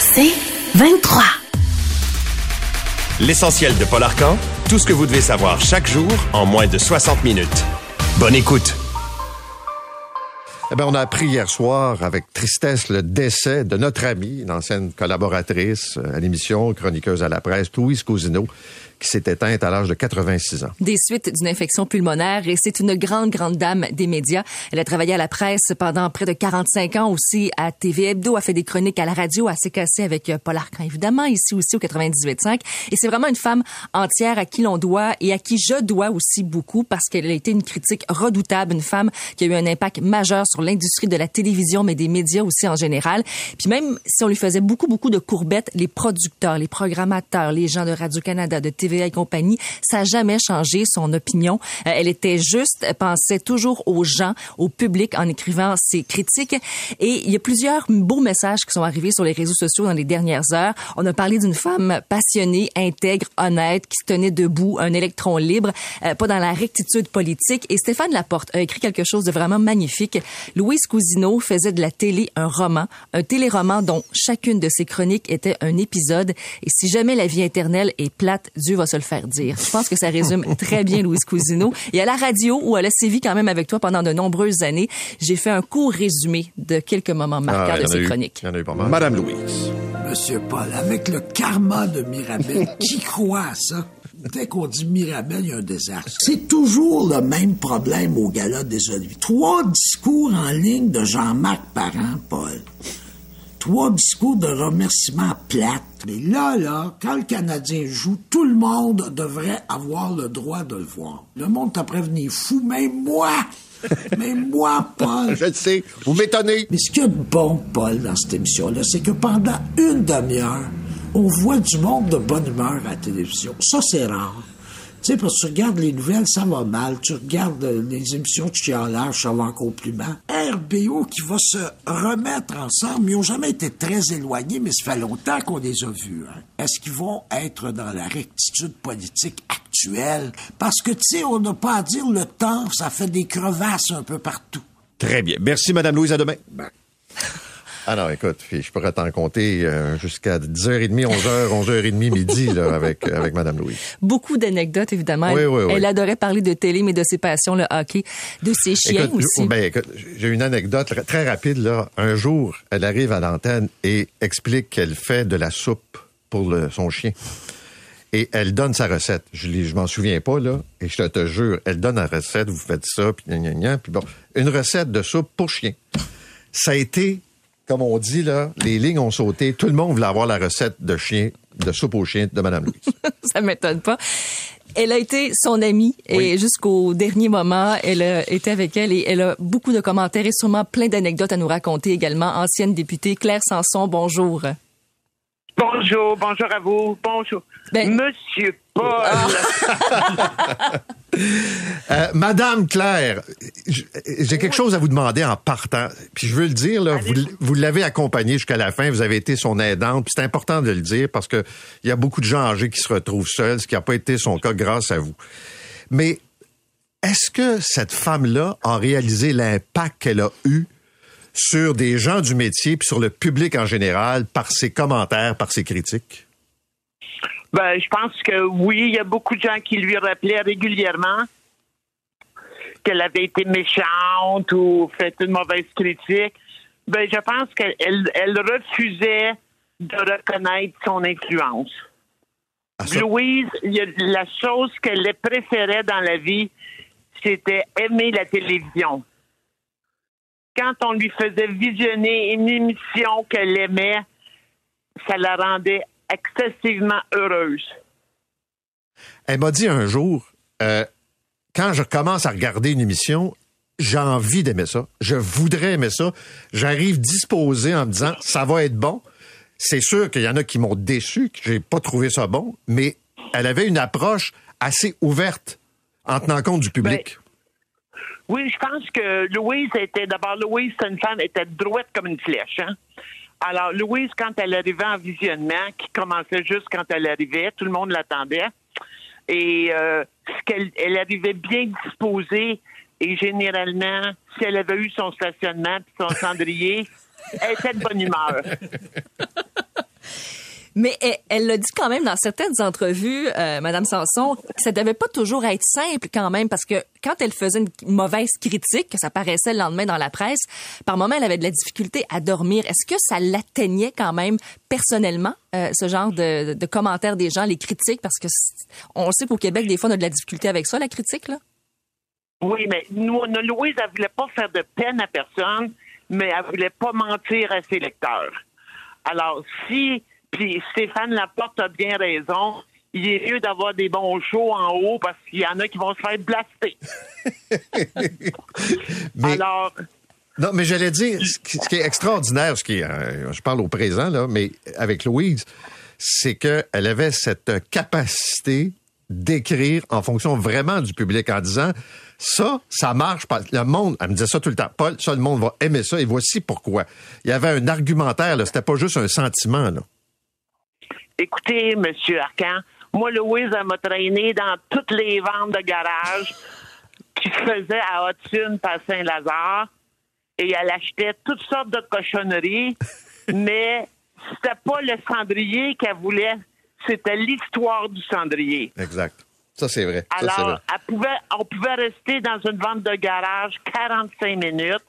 C'est 23. L'essentiel de Paul Arcan, tout ce que vous devez savoir chaque jour en moins de 60 minutes. Bonne écoute. Eh bien, on a appris hier soir avec tristesse le décès de notre amie, une ancienne collaboratrice euh, à l'émission, chroniqueuse à la presse, Louise Cousineau, qui s'est éteinte à l'âge de 86 ans. Des suites d'une infection pulmonaire et c'est une grande, grande dame des médias. Elle a travaillé à la presse pendant près de 45 ans aussi à TV Hebdo, a fait des chroniques à la radio, à CKC avec euh, Paul Arcand, évidemment, ici aussi au 98.5. Et c'est vraiment une femme entière à qui l'on doit et à qui je dois aussi beaucoup parce qu'elle a été une critique redoutable, une femme qui a eu un impact majeur sur l'industrie de la télévision, mais des médias aussi en général. Puis même si on lui faisait beaucoup, beaucoup de courbettes, les producteurs, les programmateurs, les gens de Radio-Canada, de TVA et compagnie, ça n'a jamais changé son opinion. Euh, elle était juste, elle pensait toujours aux gens, au public en écrivant ses critiques. Et il y a plusieurs beaux messages qui sont arrivés sur les réseaux sociaux dans les dernières heures. On a parlé d'une femme passionnée, intègre, honnête, qui se tenait debout, un électron libre, euh, pas dans la rectitude politique. Et Stéphane Laporte a écrit quelque chose de vraiment magnifique. Louise Cousineau faisait de la télé un roman, un téléroman dont chacune de ses chroniques était un épisode. Et si jamais la vie éternelle est plate, Dieu va se le faire dire. Je pense que ça résume très bien Louise Cousineau. Et à la radio, où elle a sévi quand même avec toi pendant de nombreuses années, j'ai fait un court résumé de quelques moments marquants Ah, de ses chroniques. il y en a eu pas mal. Madame Louise. Monsieur Paul, avec le karma de Mirabel, qui croit à ça? Dès qu'on dit Mirabel, il y a un désastre. C'est toujours le même problème au gala des Oliviers. Trois discours en ligne de Jean-Marc Parent, Paul. Trois discours de remerciements plates. Mais là, là, quand le Canadien joue, tout le monde devrait avoir le droit de le voir. Le monde t'a prévenu fou, même moi! Même moi, Paul! Je le sais, vous m'étonnez. Mais ce qu'il y a de bon, Paul, dans cette émission-là, c'est que pendant une demi-heure, on voit du monde de bonne humeur à la télévision. Ça, c'est rare. Tu sais, parce que tu regardes les nouvelles, ça va mal. Tu regardes euh, les émissions de chialage, ça va plus mal. RBO qui va se remettre ensemble, ils n'ont jamais été très éloignés, mais ça fait longtemps qu'on les a vus. hein. Est-ce qu'ils vont être dans la rectitude politique actuelle? Parce que, tu sais, on n'a pas à dire le temps, ça fait des crevasses un peu partout. Très bien. Merci, Madame Louise. À demain. Non, écoute, puis je pourrais t'en compter euh, jusqu'à 10h30, 11h, 11h30 midi là, avec, avec Madame Louise. Beaucoup d'anecdotes, évidemment. Oui, elle, oui, oui. elle adorait parler de télé, mais de ses passions, le hockey, de ses chiens Écoute, aussi. ben, écoute, j'ai une anecdote très rapide. Là. Un jour, elle arrive à l'antenne et explique qu'elle fait de la soupe pour le- son chien. Et elle donne sa recette. Je, je m'en souviens pas, là. Et je te, te jure, elle donne la recette, vous faites ça, puis gna, gna, gna, puis bon. Une recette de soupe pour chien. Ça a été, comme on dit, là, les lignes ont sauté. Tout le monde voulait avoir la recette de chien, de soupe au chien de Madame Louise. ça m'étonne pas. Elle a été son amie et Oui. jusqu'au dernier moment, elle a été avec elle et elle a beaucoup de commentaires et sûrement plein d'anecdotes à nous raconter également. Ancienne députée Claire Sanson, bonjour. Bonjour, bonjour à vous, bonjour. Ben- Monsieur Euh, Madame Claire, j'ai quelque chose à vous demander en partant. Puis je veux le dire, là, vous, vous l'avez accompagnée jusqu'à la fin, vous avez été son aidante. Puis c'est important de le dire parce que il y a beaucoup de gens âgés qui se retrouvent seuls, ce qui n'a pas été son cas grâce à vous. Mais est-ce que cette femme-là a réalisé l'impact qu'elle a eu sur des gens du métier puis sur le public en général par ses commentaires, par ses critiques? Ben, je pense que oui, il y a beaucoup de gens qui lui rappelaient régulièrement qu'elle avait été méchante ou fait une mauvaise critique. Ben, je pense qu'elle elle refusait de reconnaître son influence. Ça- Louise, la chose qu'elle préférait dans la vie, c'était aimer la télévision. Quand on lui faisait visionner une émission qu'elle aimait, ça la rendait excessivement heureuse. Elle m'a dit un jour, euh, quand je commence à regarder une émission, j'ai envie d'aimer ça. Je voudrais aimer ça. J'arrive disposé en me disant, ça va être bon. c'est sûr qu'il y en a qui m'ont déçu, que j'ai pas trouvé ça bon, mais elle avait une approche assez ouverte en tenant compte du public. Oui, je pense que Louise était d'abord Louise, c'est une femme, était droite comme une flèche. Hein? Alors Louise, quand elle arrivait en visionnement, qui commençait juste quand elle arrivait, tout le monde l'attendait. Et euh, ce qu'elle elle arrivait bien disposée et généralement, si elle avait eu son stationnement et son cendrier, elle était de bonne humeur. Mais elle- l'a dit quand même dans certaines entrevues, euh, Madame Sanson, que ça devait pas toujours être simple quand même, parce que quand elle faisait une mauvaise critique, que ça paraissait le lendemain dans la presse, par moment elle avait de la difficulté à dormir. Est-ce que ça l'atteignait quand même personnellement, euh, ce genre de, commentaires des gens, les critiques, parce que on sait qu'au Québec, des fois, on a de la difficulté avec ça, la critique, là? Oui, mais nous, Louise, elle voulait pas faire de peine à personne, mais elle voulait pas mentir à ses lecteurs. Alors, si, puis Stéphane Laporte a bien raison, il est mieux d'avoir des bons shows en haut parce qu'il y en a qui vont se faire blaster. Mais- Alors, Non, mais j'allais dire, ce qui, ce qui est extraordinaire, ce qui est, euh, je parle au présent, là, mais avec Louise, c'est qu'elle avait cette capacité d'écrire en fonction vraiment du public en disant ça, ça marche pas. Le monde, elle me disait ça tout le temps. Paul, ça, le monde va aimer ça et voici pourquoi. Il y avait un argumentaire, là. C'était pas juste un sentiment, là. Écoutez, Monsieur Arcan, moi, Louise, elle m'a traîné dans toutes les ventes de garage qui se faisaient à Hudson, à Saint-Lazare, et elle achetait toutes sortes de cochonneries, mais c'était pas le cendrier qu'elle voulait, c'était l'histoire du cendrier. Exact. Ça, c'est vrai. Ça, c'est vrai. Alors, elle pouvait, on pouvait rester dans une vente de garage 45 minutes,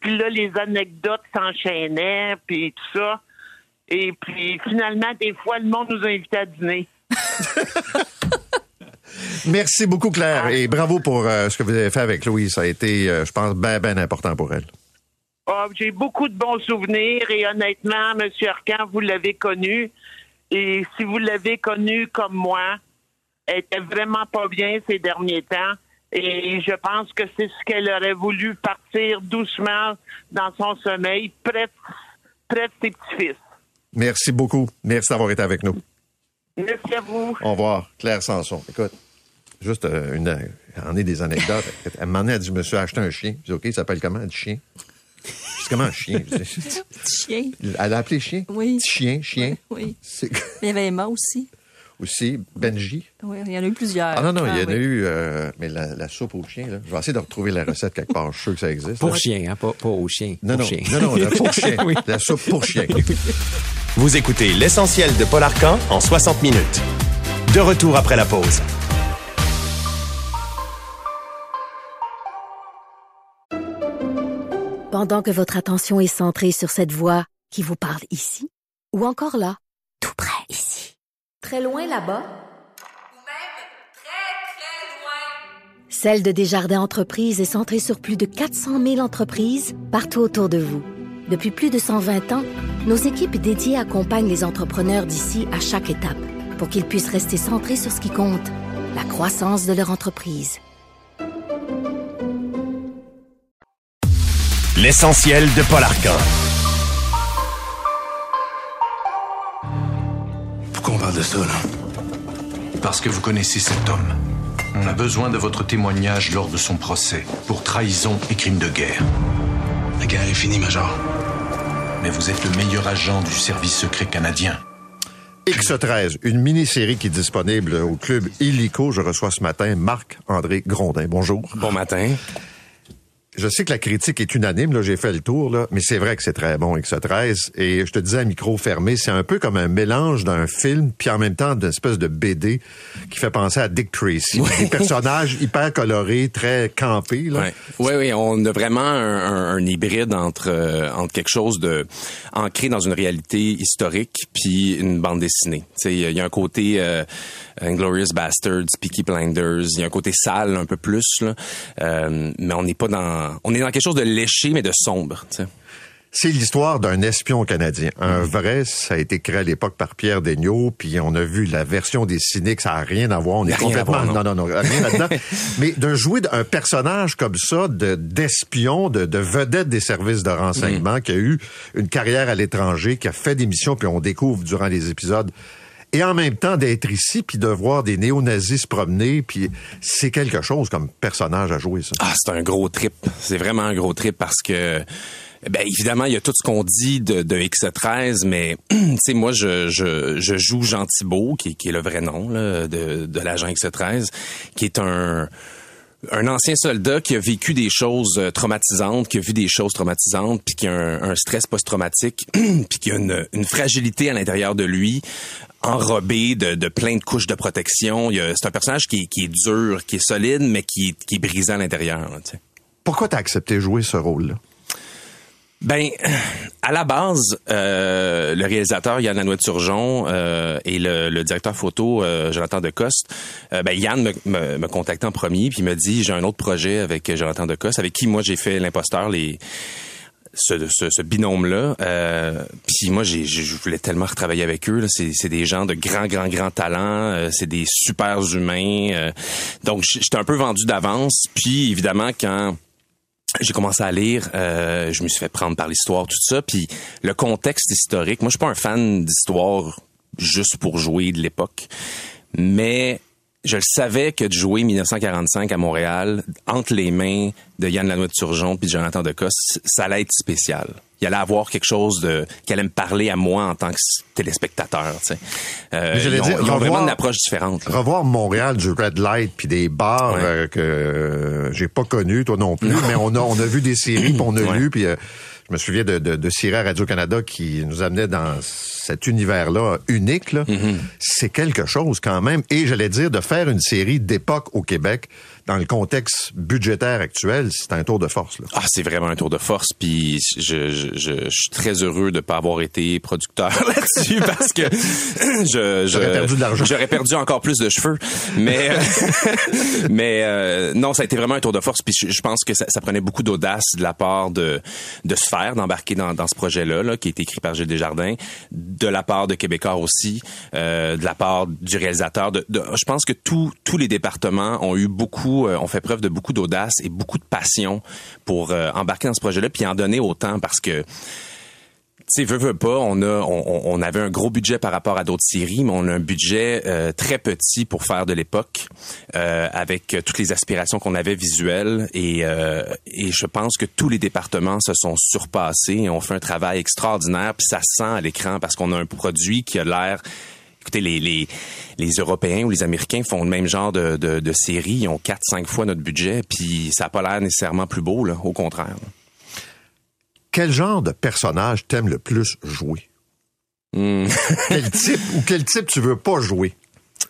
puis là, les anecdotes s'enchaînaient, puis tout ça. Et puis, finalement, des fois, le monde nous invitait à dîner. Merci beaucoup, Claire, et bravo pour euh, ce que vous avez fait avec Louise. Ça a été, euh, je pense, bien, bien important pour elle. Ah, J'ai beaucoup de bons souvenirs et honnêtement, M. Arcan, vous l'avez connu. Et si vous l'avez connu comme moi, elle était vraiment pas bien ces derniers temps. Et je pense que c'est ce qu'elle aurait voulu partir doucement dans son sommeil, près près de ses petits-fils. Merci beaucoup. Merci d'avoir été avec nous. Merci à vous. Au revoir, Claire Sanson. Écoute, juste euh, une, en est des anecdotes. Elle m'a dit, je me suis acheté un chien. Je dis, OK, il s'appelle comment? Elle dit, chien. Je dis, comment un chien? Chien. Elle a appelé chien? Oui. Petit chien, chien. Oui. C'est Il y avait Emma aussi. aussi Benji. Oui, il y en a eu plusieurs. Ah non, non, il y en a oui. eu, euh, mais la, la soupe au chien, là. Je vais essayer de retrouver la recette quelque part. Je suis sûr que ça existe. Pour là. chien, hein, pas, pas au chien. Non, pour non, chien. non, non, la pour chien. Oui. La soupe pour chien. Vous écoutez l'essentiel de Paul Arcan en 60 minutes. De retour après la pause. Pendant que votre attention est centrée sur cette voix qui vous parle ici, ou encore là, tout près ici, très loin là-bas, Celle de Desjardins Entreprises est centrée sur plus de 400 000 entreprises partout autour de vous. Depuis plus de 120 ans, nos équipes dédiées accompagnent les entrepreneurs d'ici à chaque étape pour qu'ils puissent rester centrés sur ce qui compte, la croissance de leur entreprise. L'essentiel de Paul Arcan. Pourquoi on parle de ça, là? Parce que vous connaissez cet homme. On a besoin de votre témoignage lors de son procès pour trahison et crime de guerre. La guerre est finie, Major. Mais vous êtes le meilleur agent du service secret canadien. X13, une mini-série qui est disponible au club Illico. Je reçois ce matin Marc-André Grondin. Bonjour. Bon matin. Je sais que la critique est unanime, là, j'ai fait le tour, là, mais c'est vrai que c'est très bon, X13. Et je te disais à micro fermé, c'est un peu comme un mélange d'un film, puis en même temps d'une espèce de BD qui fait penser à Dick Tracy. Des personnages hyper colorés, très campés. Là. Oui, oui, on a vraiment un, un- un hybride entre euh, entre quelque chose de ancré dans une réalité historique puis une bande dessinée. Tu sais, il y a un côté euh, Inglorious Bastards, Peaky Blinders, il y a un côté sale un peu plus là, Euh, mais on n'est pas dans on est dans quelque chose de léché mais de sombre. C'est l'histoire d'un espion canadien. Un vrai, ça a été créé à l'époque par Pierre Daigneault, puis on a vu la version des cyniques, ça a rien à voir. On est complètement... voir, non. non, non, non, rien là-dedans. Mais de jouer un personnage comme ça, de d'espion, de, de vedette des services de renseignement, qui a eu une carrière à l'étranger, qui a fait des missions, puis on découvre durant les épisodes et en même temps d'être ici puis de voir des néo-nazis se promener puis c'est quelque chose comme personnage à jouer ça. Ah, c'est un gros trip. C'est vraiment un gros trip parce que ben évidemment, il y a tout ce qu'on dit de, de X13, mais tu sais, moi, je, je, je joue Jean Thibault, qui, qui est le vrai nom là, de, de l'agent X13, qui est un un ancien soldat qui a vécu des choses euh, traumatisantes, qui a vu des choses traumatisantes, puis qui a un, stress post-traumatique, puis qui a une, fragilité à l'intérieur de lui, enrobé de, plein de couches de protection. C'est un personnage qui, est- dur, qui est solide, mais qui, est- qui est brisé à l'intérieur. Pourquoi t'as accepté de jouer ce rôle-là? Ben, à la base, euh, le réalisateur Yann Lanois Turgeon euh, et le, le directeur photo euh, Jonathan Decoste, euh, ben Yann me, me, me contactait en premier puis me dit j'ai un autre projet avec Jonathan Decoste avec qui moi j'ai fait l'imposteur les ce, ce, ce binôme-là. Euh, puis moi, j'ai, je voulais tellement retravailler avec eux. là. C'est, c'est des gens de grands, grands, grands talents. Euh, c'est des super humains. Euh, donc, j'étais un peu vendu d'avance. Puis, évidemment, quand j'ai commencé à lire, euh, je me suis fait prendre par l'histoire, tout ça. Puis le contexte historique, moi, je suis pas un fan d'histoire juste pour jouer de l'époque, mais je le savais que de jouer 1945 à Montréal entre les mains de Yann Lanois de Turgeon puis de Jonathan Decoste, ça allait être spécial. Il allait avoir quelque chose de qui allait me parler à moi en tant que téléspectateur. Tu sais. Euh, ils ont, dire, ils ont vraiment une approche différente. là. Revoir Montréal du red light puis des bars Ouais. euh, que euh, j'ai pas connus, toi non plus, mais on a on a vu des séries, puis on a Ouais. lu puis je me souviens de, de, à Radio-Canada qui nous amenait dans cet univers-là unique. là. Mm-hmm. C'est quelque chose quand même. Et j'allais dire, de faire une série d'époque au Québec, dans le contexte budgétaire actuel, c'est un tour de force. Là. Ah, c'est vraiment un tour de force, puis je, je, je, je suis très heureux de pas avoir été producteur là-dessus parce que je, T'aurais perdu de l'argent. J'aurais perdu encore plus de cheveux, mais mais euh, non, ça a été vraiment un tour de force, puis je, je pense que ça, ça prenait beaucoup d'audace de la part de de se faire d'embarquer dans, dans ce projet-là, là, qui a été écrit par Gilles Desjardins, de la part de Québécois aussi, euh, de la part du réalisateur. De, de- je pense que tous tous les départements ont eu beaucoup, euh, ont fait preuve de beaucoup d'audace et beaucoup de passion pour euh, embarquer dans ce projet-là, puis en donner autant parce que tu sais, veux, veux pas, on a, on, on avait un gros budget par rapport à d'autres séries, mais on a un budget euh, très petit pour faire de l'époque, avec toutes les aspirations qu'on avait visuelles, et, et je pense que tous les départements se sont surpassés et ont fait un travail extraordinaire, puis ça se sent à l'écran parce qu'on a un produit qui a l'air Écoutez, les, les, les Européens ou les Américains font le même genre de, de, de série. Ils ont 4-5 fois notre budget, puis ça n'a pas l'air nécessairement plus beau, là, au contraire. Quel genre de personnage t'aimes le plus jouer? Hmm. quel type ou quel type tu veux pas jouer?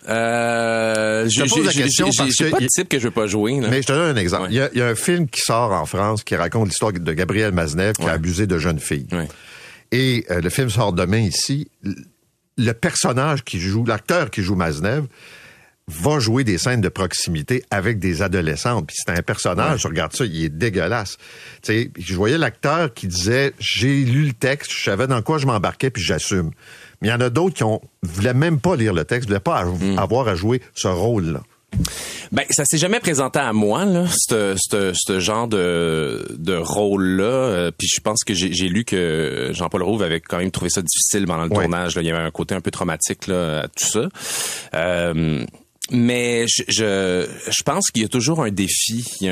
Euh, Je te pose la question parce que pas de type que je veux pas jouer. là. Mais je te donne un exemple. Ouais. Il, y a, il y a un film qui sort en France qui raconte l'histoire de Gabriel Maznev qui a abusé de jeunes filles. Ouais. Et euh, le film sort demain ici. Le personnage qui joue, l'acteur qui joue Maznev, va jouer des scènes de proximité avec des adolescentes. Puis c'est un personnage, je regarde ça, il est dégueulasse. Tu sais, je voyais l'acteur qui disait, j'ai lu le texte, je savais dans quoi je m'embarquais, puis j'assume. Mais il y en a d'autres qui ont voulaient même pas lire le texte, voulaient pas Hmm. avoir à jouer ce rôle-là. Ben, ça s'est jamais présenté à moi, là, ce ce- ce genre de, de rôle-là. Euh, puis je pense que j'ai j'ai lu que Jean-Paul Rouve avait quand même trouvé ça difficile pendant le Ouais. tournage. Là. Il y avait un côté un peu traumatique là, à tout ça. Euh, mais je, je, je pense qu'il y a toujours un défi. Tu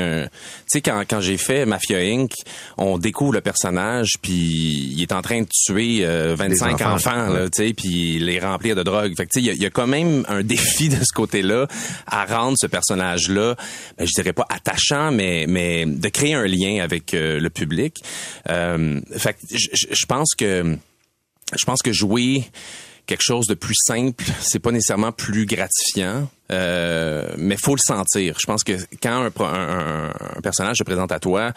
sais, quand, quand j'ai fait Mafia Inc., on découvre le personnage, puis il est en train de tuer euh, 25 enfants, enfants, là, tu sais, puis les remplir de drogue. Fait que tu sais, il y a- il y, a quand même un défi de ce côté-là à rendre ce personnage-là, ben, je dirais pas attachant, mais mais de créer un lien avec euh, le public. Euh, fait que je pense que je pense que jouer quelque chose de plus simple, c'est pas nécessairement plus gratifiant, euh, mais faut le sentir. Je pense que quand un, personnage se présente à toi,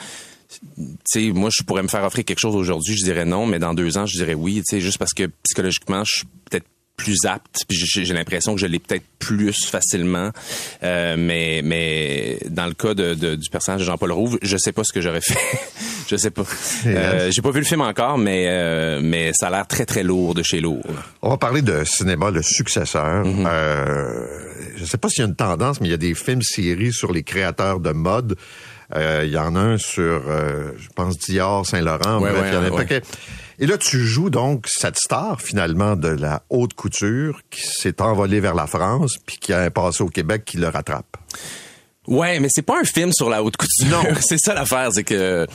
tu sais, moi, je pourrais me faire offrir quelque chose aujourd'hui, je dirais non, mais dans deux ans, je dirais oui, tu sais, juste parce que psychologiquement, je suis peut-être plus apte. Puis j'ai l'impression que je l'ai peut-être plus facilement. Euh, mais mais dans le cas de, de- du personnage de Jean-Paul Rouve, je sais pas ce que j'aurais fait. je sais pas. Euh, j'ai pas vu le film encore, mais euh, mais ça a l'air très très lourd de chez lourd. On va parler de cinéma, le successeur. Euh, je sais pas s'il y a une tendance, mais il y a des films-séries sur les créateurs de mode. Euh, Il y en a un sur, euh, je pense, Dior, Saint-Laurent. Ouais, bref, ouais, il y en a un ouais. paquet. Et là, tu joues donc cette star, finalement, de la haute couture qui s'est envolée vers la France, puis qui a un passé au Québec qui le rattrape. Ouais, mais c'est pas un film sur la haute couture. Non, c'est ça l'affaire, c'est que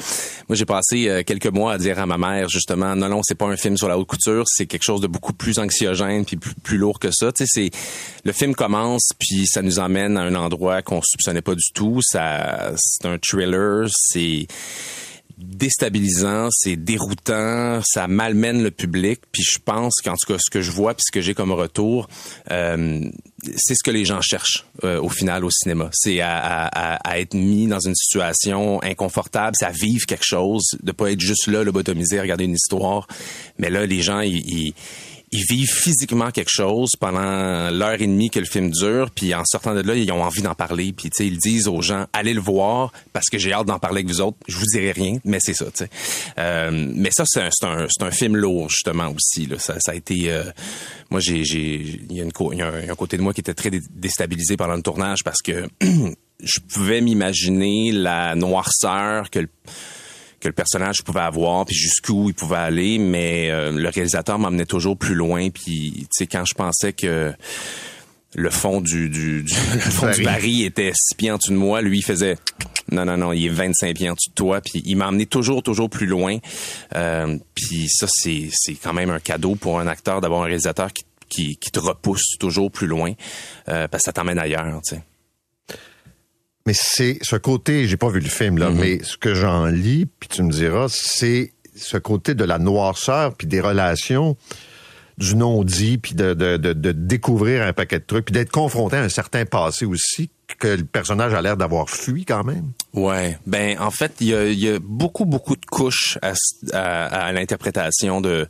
moi j'ai passé euh, quelques mois à dire à ma mère justement non non, c'est pas un film sur la haute couture, c'est quelque chose de beaucoup plus anxiogène puis plus, plus lourd que ça. Tu sais, c'est le film commence puis ça nous emmène à un endroit qu'on soupçonnait pas du tout. Ça, c'est un thriller, c'est déstabilisant, c'est déroutant, ça malmène le public. Puis je pense qu'en tout cas, ce que je vois puis ce que j'ai comme retour, euh, c'est ce que les gens cherchent euh, au final au cinéma. C'est à, à- à- être mis dans une situation inconfortable, c'est à vivre quelque chose, de pas être juste là, lobotomisé, regarder une histoire. Mais là, les gens, ils, ils- ils vivent physiquement quelque chose pendant l'heure et demie que le film dure, puis en sortant de là, ils ont envie d'en parler, puis ils disent aux gens allez le voir parce que j'ai hâte d'en parler avec vous autres. Je vous dirai rien, mais c'est ça. Euh, mais ça, c'est un, un, un film lourd justement aussi. Là. Ça, ça a été, euh, moi, j'ai, il y y a un, côté de moi qui était très dé- déstabilisé pendant le tournage parce que je pouvais m'imaginer la noirceur que le que le personnage pouvait avoir, puis jusqu'où il pouvait aller, mais euh, le réalisateur m'emmenait toujours plus loin, puis tu sais quand je pensais que le fond du, du, du- le fond du baril était six pieds en dessous de moi, lui il faisait non non non, il est 25 pieds en dessous de toi, puis il m'a emmené toujours toujours plus loin. Euh, puis ça c'est c'est quand même un cadeau pour un acteur d'avoir un réalisateur qui qui, qui te repousse toujours plus loin euh, parce que ça t'emmène ailleurs, tu sais. Mais c'est ce côté, j'ai pas vu le film là, mais ce que j'en lis, puis tu me diras, c'est ce côté de la noirceur puis des relations du non-dit, puis de, de, de, de découvrir un paquet de trucs, puis d'être confronté à un certain passé aussi que le personnage a l'air d'avoir fui quand même. Ouais, ben en fait, il y a, il y a beaucoup beaucoup de couches à, à l'interprétation de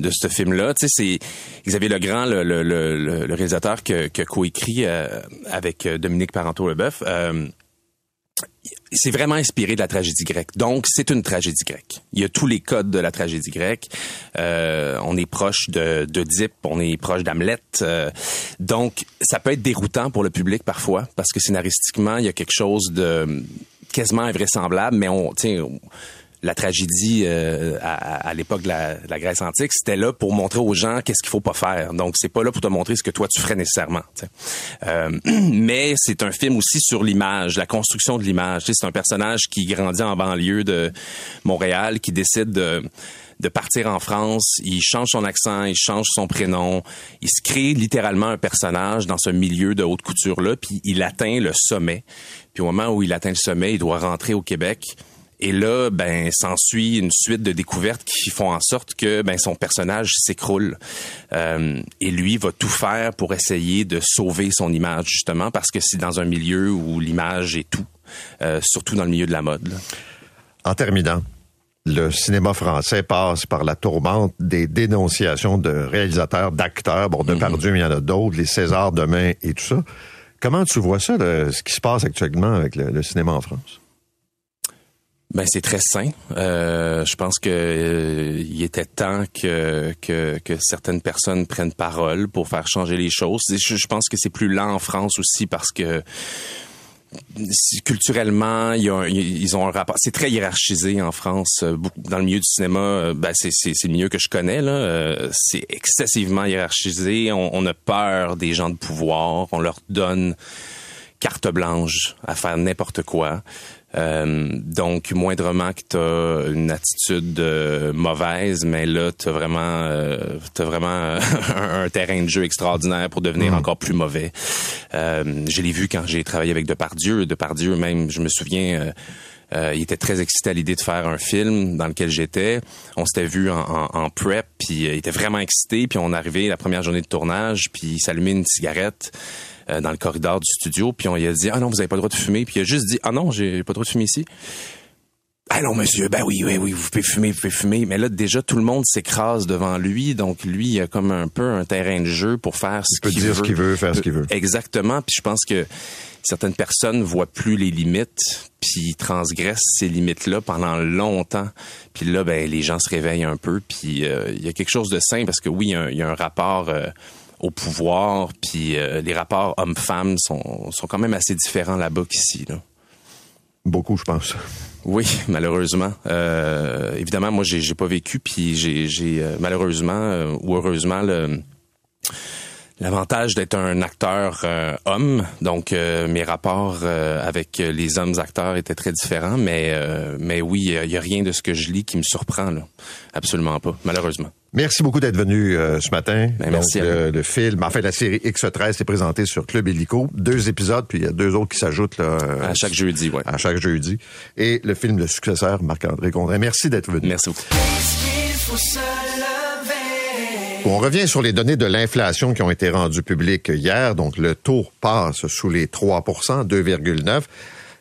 de ce film-là. Tu sais, c'est Xavier Legrand, le, le, réalisateur que, que coécrit euh, avec euh, Dominique Parenteau-Leboeuf. Euh, c'est vraiment inspiré de la tragédie grecque. Donc, c'est une tragédie grecque. Il y a tous les codes de la tragédie grecque. On est proche de d'Oedipe, on est proche d'Hamlet. Donc, ça peut être déroutant pour le public parfois, parce que scénaristiquement, il y a quelque chose de quasiment invraisemblable, mais on, on- la tragédie euh, à, à l'époque de la, de la Grèce antique, c'était là pour montrer aux gens qu'est-ce qu'il faut pas faire. Donc c'est pas là pour te montrer ce que toi tu ferais nécessairement. Euh, mais c'est un film aussi sur l'image, la construction de l'image. C'est un personnage qui grandit en banlieue de Montréal, qui décide de de partir en France, il change son accent, il change son prénom, il se crée littéralement un personnage dans ce milieu de haute couture là, puis il atteint le sommet. Puis au moment où il atteint le sommet, il doit rentrer au Québec. Et là, ben, s'ensuit une suite de découvertes qui font en sorte que ben, son personnage s'écroule. Euh, et lui va tout faire pour essayer de sauver son image, justement, parce que c'est dans un milieu où l'image est tout, euh, surtout dans le milieu de la mode. là. En terminant, le cinéma français passe par la tourmente des dénonciations de réalisateurs, d'acteurs, bon, de Pardieu, mais il y en a d'autres, les Césars demain et tout ça. Comment tu vois ça, le- ce qui se passe actuellement avec le, le cinéma en France? Ben c'est très sain. Euh, je pense que euh, il était temps que, que que certaines personnes prennent parole pour faire changer les choses. Je, pense que c'est plus lent en France aussi parce que culturellement, ils ont un rapport. C'est très hiérarchisé en France. Euh, Dans le milieu du cinéma, euh, ben c'est c'est le milieu que je connais là. Euh, C'est excessivement hiérarchisé. On a peur des gens de pouvoir. On leur donne carte blanche à faire n'importe quoi. Euh, donc, moindrement que tu as une attitude euh, mauvaise, mais là, tu as vraiment, euh, t'as vraiment un, un terrain de jeu extraordinaire pour devenir encore plus mauvais. Euh, je l'ai vu quand j'ai travaillé avec Depardieu. Depardieu, même, je me souviens... euh, euh, il était très excité à l'idée de faire un film dans lequel j'étais. On s'était vu en, en, en prep, puis euh, il était vraiment excité. Puis on arrivait la première journée de tournage, puis il s'allumait une cigarette euh, dans le corridor du studio. Puis on lui a dit ah non vous avez pas le droit de fumer. Puis il a juste dit ah non j'ai pas le droit de fumer ici. Ah non, monsieur, ben oui, oui, oui, vous pouvez fumer, vous pouvez fumer. Mais là, déjà, tout le monde s'écrase devant lui. Donc, lui, il a comme un peu un terrain de jeu pour faire ce qu'il veut. Il peut dire ce qu'il veut, faire ce qu'il veut. Exactement. Puis je pense que certaines personnes voient plus les limites, puis transgressent ces limites-là pendant longtemps. Puis là, ben, les gens se réveillent un peu. Puis euh, il y a quelque chose de sain parce que oui, il y a un, rapport... Euh, au pouvoir, puis euh, les rapports hommes-femmes sont, sont quand même assez différents là-bas qu'ici. Là. Beaucoup, je pense. Oui, malheureusement. Euh, évidemment, moi, j'ai, pas vécu, puis j'ai, euh, malheureusement euh, ou heureusement le l'avantage d'être un acteur homme. Donc, mes rapports avec les hommes acteurs étaient très différents, mais mais oui, il y, a rien de ce que je lis qui me surprend là, absolument pas, malheureusement. Merci beaucoup d'être venu euh, ce matin. Ben, merci. Donc, le, le, film, en fait, la série X13 est présentée sur Club Illico. Deux épisodes, puis il y a deux autres qui s'ajoutent. Là, à chaque jeudi, oui. À chaque jeudi. Et le film Le Successeur, Marc-André Condrin. Merci d'être venu. Merci beaucoup. On revient sur les données de l'inflation qui ont été rendues publiques hier. Donc, le taux passe sous les 3% 2,9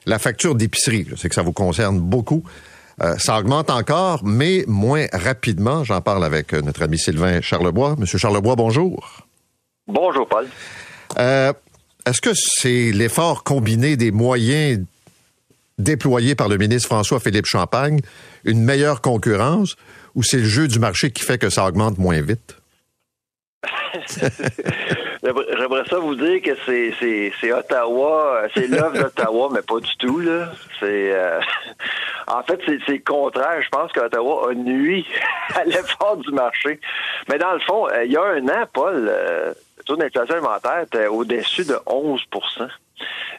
La facture d'épicerie, c'est que ça vous concerne beaucoup. Euh, ça augmente encore, mais moins rapidement. J'en parle avec euh, notre ami Sylvain Charlebois. Monsieur Charlebois, bonjour. Bonjour, Paul. Euh, Est-ce que c'est l'effort combiné des moyens déployés par le ministre François-Philippe Champagne, une meilleure concurrence, ou c'est le jeu du marché qui fait que ça augmente moins vite? J'aimerais ça vous dire que c'est Ottawa, c'est l'œuvre d'Ottawa, mais pas du tout. là. C'est euh, en fait c'est le contraire. Je pense qu'Ottawa a nuit à l'effort du marché. Mais dans le fond, euh, il y a un an, Paul, euh, le taux d'inflation alimentaire était au-dessus de 11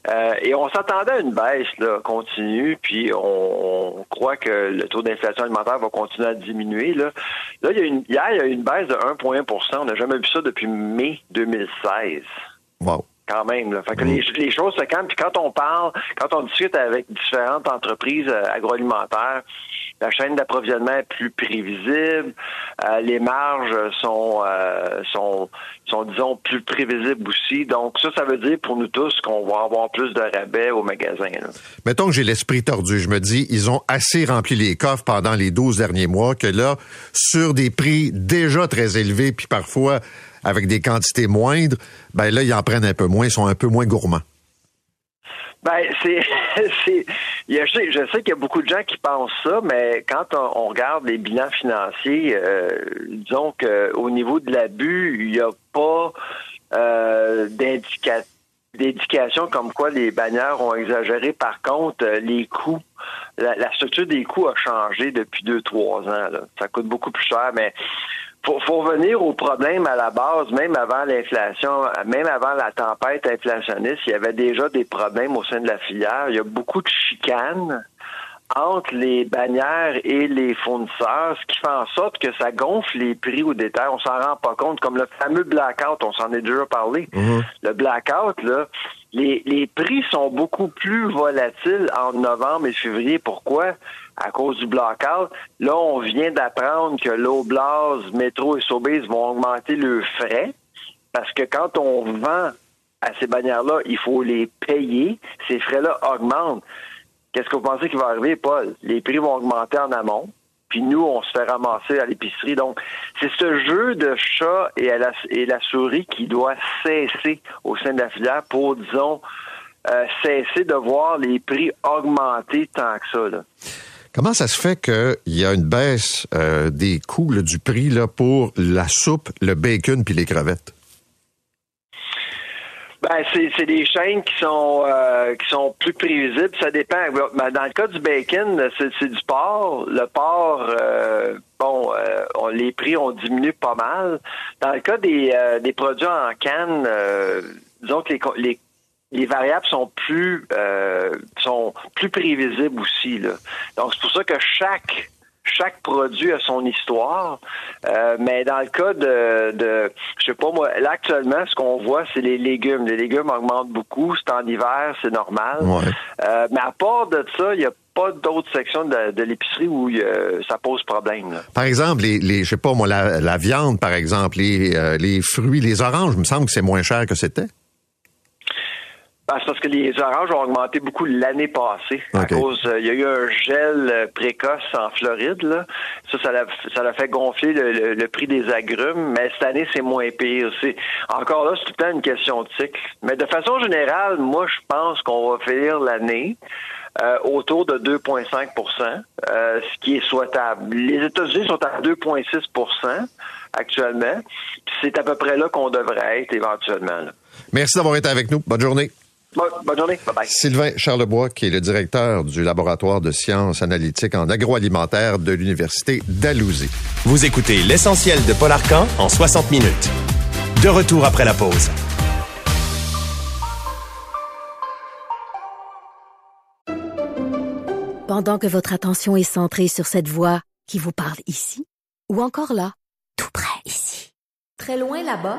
euh, et on s'attendait à une baisse là, continue, puis on, croit que le taux d'inflation alimentaire va continuer à diminuer. Là, là il y a une, hier, il y a eu une baisse de 1,1% On n'a jamais vu ça depuis mai 2016. Wow quand même. Là. Fait que les, les, choses se calment. Puis quand on parle, quand on discute avec différentes entreprises euh, agroalimentaires, la chaîne d'approvisionnement est plus prévisible, euh, les marges sont, euh, sont, sont, disons, plus prévisibles aussi. Donc ça, ça veut dire pour nous tous qu'on va avoir plus de rabais au magasin. Mettons que j'ai l'esprit tordu. Je me dis, ils ont assez rempli les coffres pendant les 12 derniers mois que là, sur des prix déjà très élevés, puis parfois avec des quantités moindres, ben là, ils en prennent un peu moins, ils sont un peu moins gourmands. Ben, c'est, c'est, je sais, qu'il y a beaucoup de gens qui pensent ça, mais quand on, regarde les bilans financiers, euh, disons qu'au niveau de l'abus, il n'y a pas euh, d'indication comme quoi les bannières ont exagéré. Par contre, euh, les coûts, la, la structure des coûts a changé depuis deux, trois ans. Là. Ça coûte beaucoup plus cher, mais faut, faut revenir au problème à la base, même avant l'inflation, même avant la tempête inflationniste, il y avait déjà des problèmes au sein de la filière. Il y a beaucoup de chicanes entre les bannières et les fournisseurs, ce qui fait en sorte que ça gonfle les prix au détail. On s'en rend pas compte, comme le fameux blackout, on s'en est déjà parlé. Mm-hmm. Le blackout, là, les, les prix sont beaucoup plus volatiles en novembre et février. Pourquoi? À cause du blackout. Là, on vient d'apprendre que l'Oblast, Métro et Sobeys vont augmenter leurs frais parce que quand on vend à ces bannières-là, il faut les payer. Ces frais-là augmentent. Qu'est-ce que vous pensez qui va arriver, Paul? Les prix vont augmenter en amont puis nous, on se fait ramasser à l'épicerie. Donc, c'est ce jeu de chat et, la, et la souris qui doit cesser au sein de la filière pour, disons, euh, cesser de voir les prix augmenter tant que ça. Là. Comment ça se fait qu'il y a une baisse euh, des coûts du prix pour la soupe, le bacon puis les crevettes? Ben, c'est des chaînes qui sont euh, qui sont plus prévisibles. Ça dépend. Ben, dans le cas du bacon, c'est du porc. Le porc, euh, bon, les prix ont diminué pas mal. Dans le cas des, des produits en canne, disons que les, les les variables sont plus sont plus prévisibles aussi. Là. Donc c'est pour ça que chaque chaque produit a son histoire. Euh, mais dans le cas de, de, je sais pas moi, là actuellement, ce qu'on voit, c'est les légumes. Les légumes augmentent beaucoup. C'est en hiver, c'est normal. Euh, mais à part de ça, il y a pas d'autres sections de, l'épicerie où ça pose problème. Par exemple, les, les, je sais pas moi, la, viande, par exemple, les, euh, les fruits, les oranges, il me semble que c'est moins cher que c'était. Ben, c'est parce que les oranges ont augmenté beaucoup l'année passée. À cause, euh, il y a eu un gel euh, précoce en Floride. Là. Ça, ça l'a, ça l'a fait gonfler le, prix des agrumes. Mais cette année, c'est moins pire. C'est, encore là, c'est tout le temps une question de cycle. Mais de façon générale, moi, je pense qu'on va finir l'année. Euh, autour de 2,5% euh, ce qui est souhaitable. Les États-Unis sont à 2,6% actuellement. C'est à peu près là qu'on devrait être éventuellement. Merci d'avoir été avec nous. Bonne journée. Bonne, journée. Bye bye. Sylvain Charlebois, qui est le directeur du laboratoire de sciences analytiques en agroalimentaire de l'Université d'Alousie. Vous écoutez l'essentiel de Paul Arcan en 60 minutes. De retour après la pause. Pendant que votre attention est centrée sur cette voix qui vous parle ici, ou encore là, tout près ici, très loin là-bas,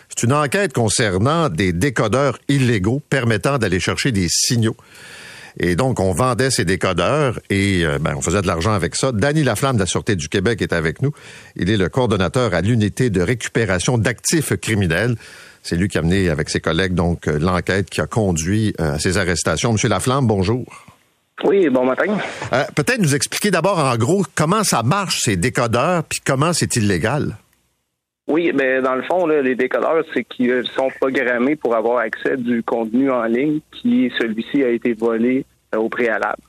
c'est une enquête concernant des décodeurs illégaux permettant d'aller chercher des signaux. Et donc, on vendait ces décodeurs et euh, ben, on faisait de l'argent avec ça. Danny Laflamme de la Sûreté du Québec est avec nous. Il est le coordonnateur à l'unité de récupération d'actifs criminels. C'est lui qui a mené avec ses collègues donc euh, l'enquête qui a conduit euh, à ces arrestations. Monsieur Laflamme, bonjour. Oui, bon matin. Peut-être nous expliquer d'abord en gros comment ça marche ces décodeurs puis comment c'est illégal? Oui, mais dans le fond, les décodeurs, c'est qu'ils sont programmés pour avoir accès du contenu en ligne qui, celui-ci, a été volé euh, au préalable.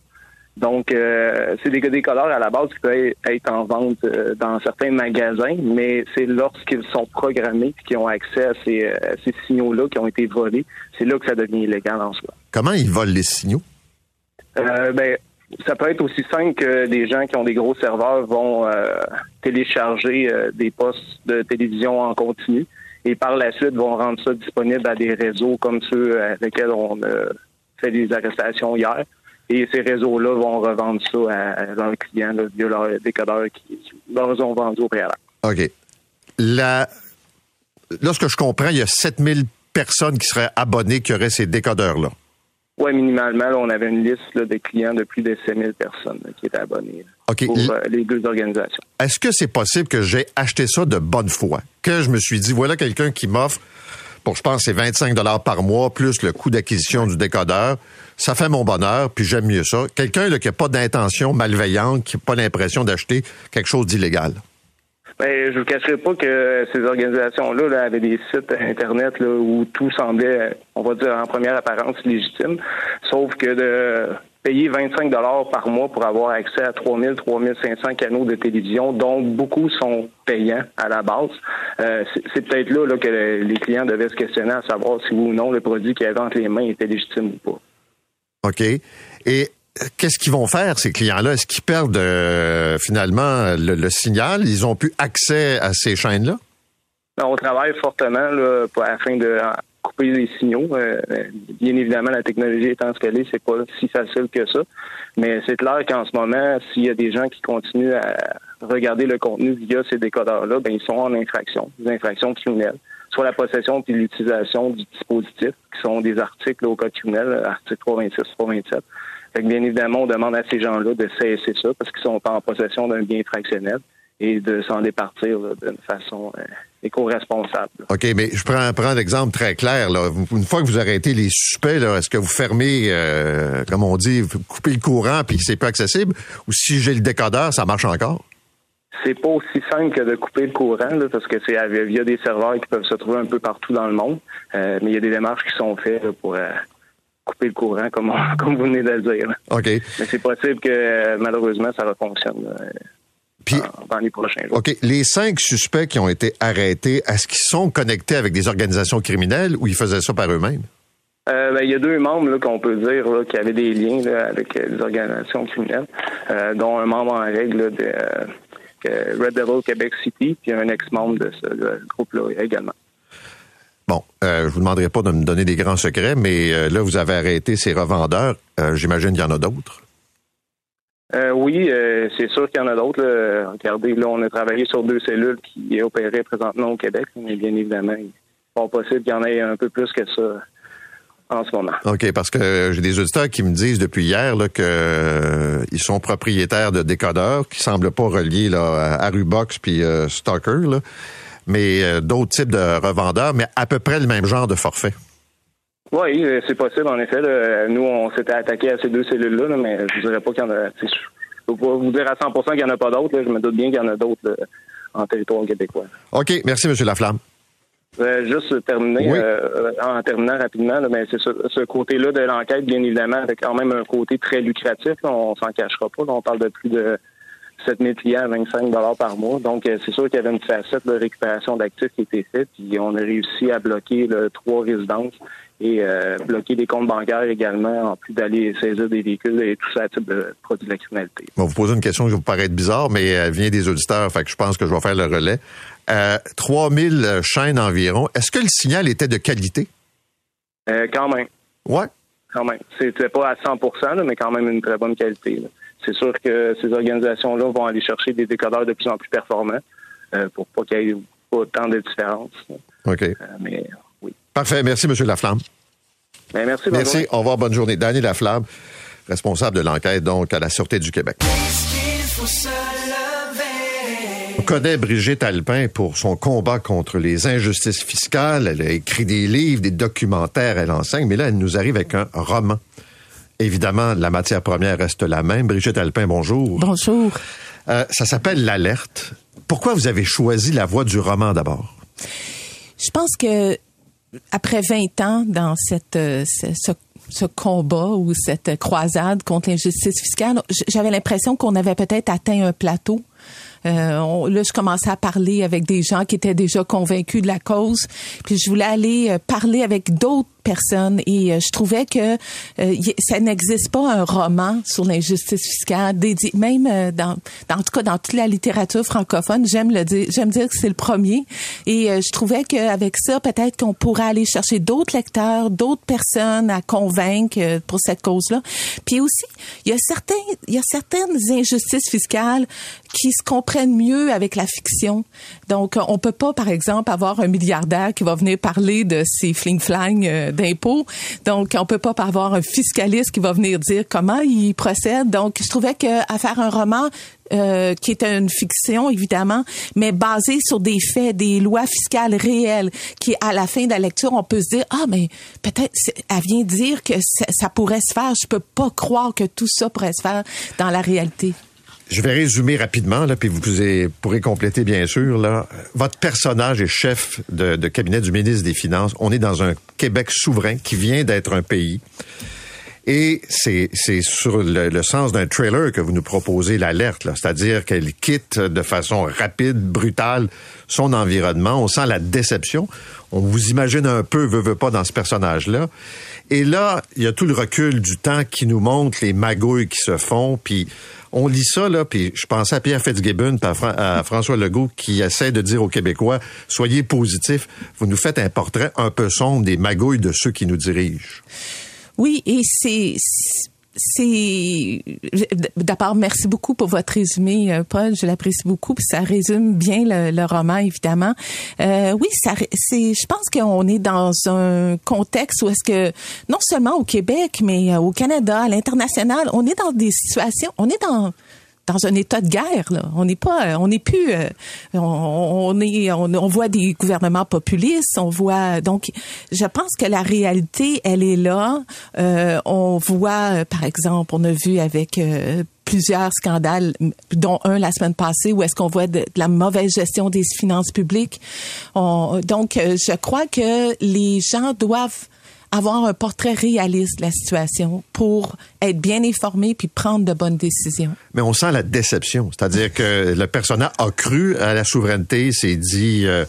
Donc, euh, c'est des décodeurs à la base qui peuvent être en vente euh, dans certains magasins, mais c'est lorsqu'ils sont programmés qu'ils ont accès à ces, ces signaux-là qui ont été volés, c'est là que ça devient illégal en soi. Comment ils volent les signaux? ben, ça peut être aussi simple que des gens qui ont des gros serveurs vont euh, télécharger euh, des postes de télévision en continu et par la suite vont rendre ça disponible à des réseaux comme ceux avec lesquels on fait des arrestations hier. Et ces réseaux-là vont revendre ça à, leurs clients via leurs décodeurs qui leur ont vendu au préalable. OK. La... Là, ce que je comprends, il y a 7000 personnes qui seraient abonnées qui auraient ces décodeurs-là. Oui, minimalement, on avait une liste de clients de plus de 5000 personnes qui étaient abonnés pour euh, les deux organisations? Est-ce que c'est possible que j'ai acheté ça de bonne foi? Que je me suis dit, voilà quelqu'un qui m'offre, pour je pense, c'est 25 dollars par mois, plus le coût d'acquisition du décodeur. Ça fait mon bonheur, puis j'aime mieux ça. Quelqu'un qui n'a pas d'intention malveillante, qui n'a pas l'impression d'acheter quelque chose d'illégal. Ben, je vous cacherai pas que ces organisations-là avaient des sites Internet où tout semblait, on va dire, en première apparence légitime, sauf que de payer 25 dollars par mois pour avoir accès à 3000, 3500 canaux de télévision, dont beaucoup sont payants à la base. Euh, c'est peut-être là, que les clients devaient se questionner à savoir si oui ou non le produit qu'ils avaient entre les mains était légitime ou pas. OK. Et qu'est-ce qu'ils vont faire, ces clients-là? Est-ce qu'ils perdent euh, finalement le, signal? Ils ont plus accès à ces chaînes-là? Ben, on travaille fortement là, afin de couper les signaux. Euh, bien évidemment, la technologie étant ce qu'elle est, c'est pas si facile que ça. Mais c'est clair qu'en ce moment, s'il y a des gens qui continuent à regarder le contenu via ces décodeurs-là, ben ils sont en infraction, des infractions criminelles, soit la possession et l'utilisation du dispositif, qui sont des articles au code criminel, article 326, 327 bien évidemment, on demande à ces gens-là de cesser ça parce qu'ils sont pas en possession d'un bien fractionnel et de s'en départir d'une façon euh, éco-responsable. OK, mais je prends, prends l'exemple très clair. Là. Une fois que vous arrêtez les suspects, est-ce que vous fermez, euh, comme on dit, vous coupez le courant puis c'est pas accessible? Ou si j'ai le décodeur, ça marche encore? C'est pas aussi simple que de couper le courant, parce que c'est via des serveurs qui peuvent se trouver un peu partout dans le monde. Euh, mais il y a des démarches qui sont faites pour couper le courant, comme, comme vous venez de le dire. OK. Mais c'est possible que malheureusement, ça refonctionne. Euh, Puis, dans, les prochains jours. OK. Les cinq suspects qui ont été arrêtés, est-ce qu'ils sont connectés avec des organisations criminelles ou ils faisaient ça par eux-mêmes? Euh, ben, il y a deux membres qu'on peut dire qui avaient des liens avec euh, des organisations criminelles, dont un membre en règle de Red Devil Québec City, puis un ex-membre de ce groupe-là également. Bon, euh, je vous demanderai pas de me donner des grands secrets, mais euh, là, vous avez arrêté ces revendeurs. Euh, J'imagine qu'il y en a d'autres. Euh, oui, c'est sûr qu'il y en a d'autres. Regardez, là, on a travaillé sur deux cellules qui opéraient présentement au Québec, mais bien évidemment, il n'est pas possible qu'il y en ait un peu plus que ça en ce moment. OK, parce que j'ai des auditeurs qui me disent depuis hier là, que euh, ils sont propriétaires de décodeurs qui semblent pas reliés là, à Rubox puis Stalker, là, mais euh, d'autres types de revendeurs, mais à peu près le même genre de forfait. Oui, euh, c'est possible, en effet. là. Nous, on s'était attaqué à ces deux cellules-là, là, mais je ne dirais pas qu'il y en a. Je ne peux pas vous dire à 100% qu'il n'y en a pas d'autres. Je me doute bien qu'il y en a d'autres là, en territoire québécois. OK, merci, M. Laflamme. Euh, juste terminer Oui. euh, en terminant rapidement, là, mais c'est ce, ce côté-là de l'enquête, bien évidemment, avec quand même un côté très lucratif. là, on s'en cachera pas. là, on parle de plus de 7 000 clients à 25 par mois. Donc, euh, c'est sûr qu'il y avait une facette de récupération d'actifs qui était faite. Puis, on a réussi à bloquer trois résidences et euh, bloquer des comptes bancaires également, en plus d'aller saisir des véhicules et tout ça type de produits de la criminalité. Vais vous poser une question qui va vous paraître bizarre, mais elle vient des auditeurs, fait que je pense que je vais faire le relais. Euh, 3000 chaînes environ. Est-ce que le signal était de qualité? Euh, quand même. Ouais. Quand même. C'était pas à 100 là, mais quand même une très bonne qualité. là. C'est sûr que ces organisations-là vont aller chercher des décodeurs de plus en plus performants euh, pour pas qu'il y ait autant de différences. OK. Euh, mais oui. Parfait. Merci, M. Laflamme. Ben, merci. Merci. Au revoir. Bonne journée. Daniel Laflamme, responsable de l'enquête, donc, à la Sûreté du Québec. On connaît Brigitte Alpin pour son combat contre les injustices fiscales. Elle a écrit des livres, des documentaires, elle enseigne, mais là, elle nous arrive avec un roman. Évidemment, la matière première reste la même. Brigitte Alpin, bonjour. Bonjour. Euh, ça s'appelle L'Alerte. Pourquoi vous avez choisi la voie du roman d'abord? Je pense que après 20 ans dans cette euh, ce, combat ou cette croisade contre l'injustice fiscale, j'avais l'impression qu'on avait peut-être atteint un plateau. Euh, on- là, je commençais à parler avec des gens qui étaient déjà convaincus de la cause. Puis je voulais aller parler avec d'autres personnes. Et euh, je trouvais que euh, ça n'existe pas un roman sur l'injustice fiscale dédié même euh, dans, dans tout cas dans toute la littérature francophone. J'aime le dire j'aime dire que c'est le premier. Et euh, je trouvais qu'avec ça peut-être qu'on pourrait aller chercher d'autres lecteurs d'autres personnes à convaincre euh, pour cette cause-là. Puis aussi il y a certains il y a certaines injustices fiscales qui se comprennent mieux avec la fiction. Donc on peut pas par exemple avoir un milliardaire qui va venir parler de ses fling-flang euh, d'impôts. Donc, on peut pas avoir un fiscaliste qui va venir dire comment il procède. Donc, je trouvais que à faire un roman euh, qui est une fiction, évidemment, mais basé sur des faits, des lois fiscales réelles, qui, à la fin de la lecture, on peut se dire, ah, mais peut-être, c'est- elle vient dire que ça, ça pourrait se faire. Je peux pas croire que tout ça pourrait se faire dans la réalité. Je vais résumer rapidement, là, puis vous pourrez, compléter, bien sûr. Là. Votre personnage est chef de, cabinet du ministre des Finances. On est dans un Québec souverain qui vient d'être un pays. Et c'est sur le, sens d'un trailer que vous nous proposez l'alerte, c'est-à-dire qu'elle quitte de façon rapide, brutale son environnement. On sent la déception. On vous imagine un peu, veut, veut pas, dans ce personnage-là. Et là, il y a tout le recul du temps qui nous montre les magouilles qui se font, puis on lit ça, là, puis je pensais à Pierre Fitzgibbon, à, à François Legault, qui essaie de dire aux Québécois, soyez positifs. Vous nous faites un portrait un peu sombre des magouilles de ceux qui nous dirigent. Oui, et c'est c'est d'abord merci beaucoup pour votre résumé euh, Paul. Je l'apprécie beaucoup puis ça résume bien le, le roman évidemment. Euh, oui ça c'est je pense qu'on est dans un contexte où est-ce que non seulement au Québec mais euh, au Canada à l'international on est dans des situations on est dans dans un état de guerre là. On n'est pas, on n'est plus, euh, on, est, on, on voit des gouvernements populistes, on voit donc, je pense que la réalité, elle est là. Euh, on voit, euh, par exemple, on a vu avec euh, plusieurs scandales, dont un la semaine passée, où est-ce qu'on voit de, la mauvaise gestion des finances publiques. On- donc, euh, je crois que les gens doivent avoir un portrait réaliste de la situation pour être bien informés puis prendre de bonnes décisions. Mais on sent la déception. C'est-à-dire que le personnage a cru à la souveraineté, s'est dit euh,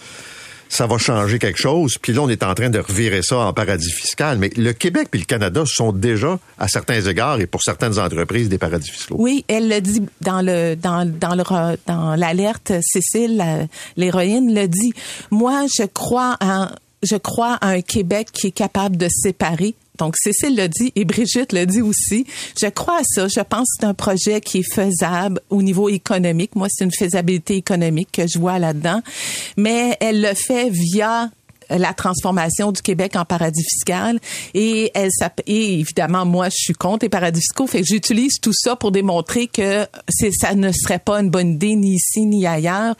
ça va changer quelque chose, puis là on est en train de revirer ça en paradis fiscal. Mais le Québec et le Canada sont déjà, à certains égards et pour certaines entreprises, des paradis fiscaux. Oui, elle le dit dans le dans dans le re- dans l'alerte. Cécile, l'héroïne, le dit. Moi, je crois en je crois à un Québec qui est capable de séparer donc, Cécile l'a dit et Brigitte l'a dit aussi. Je crois à ça. Je pense que c'est un projet qui est faisable au niveau économique. Moi, c'est une faisabilité économique que je vois là-dedans. Mais elle le fait via la transformation du Québec en paradis fiscal. Et elle et évidemment moi je suis contre les paradis fiscaux. Fait que j'utilise tout ça pour démontrer que ça ne serait pas une bonne idée ni ici ni ailleurs.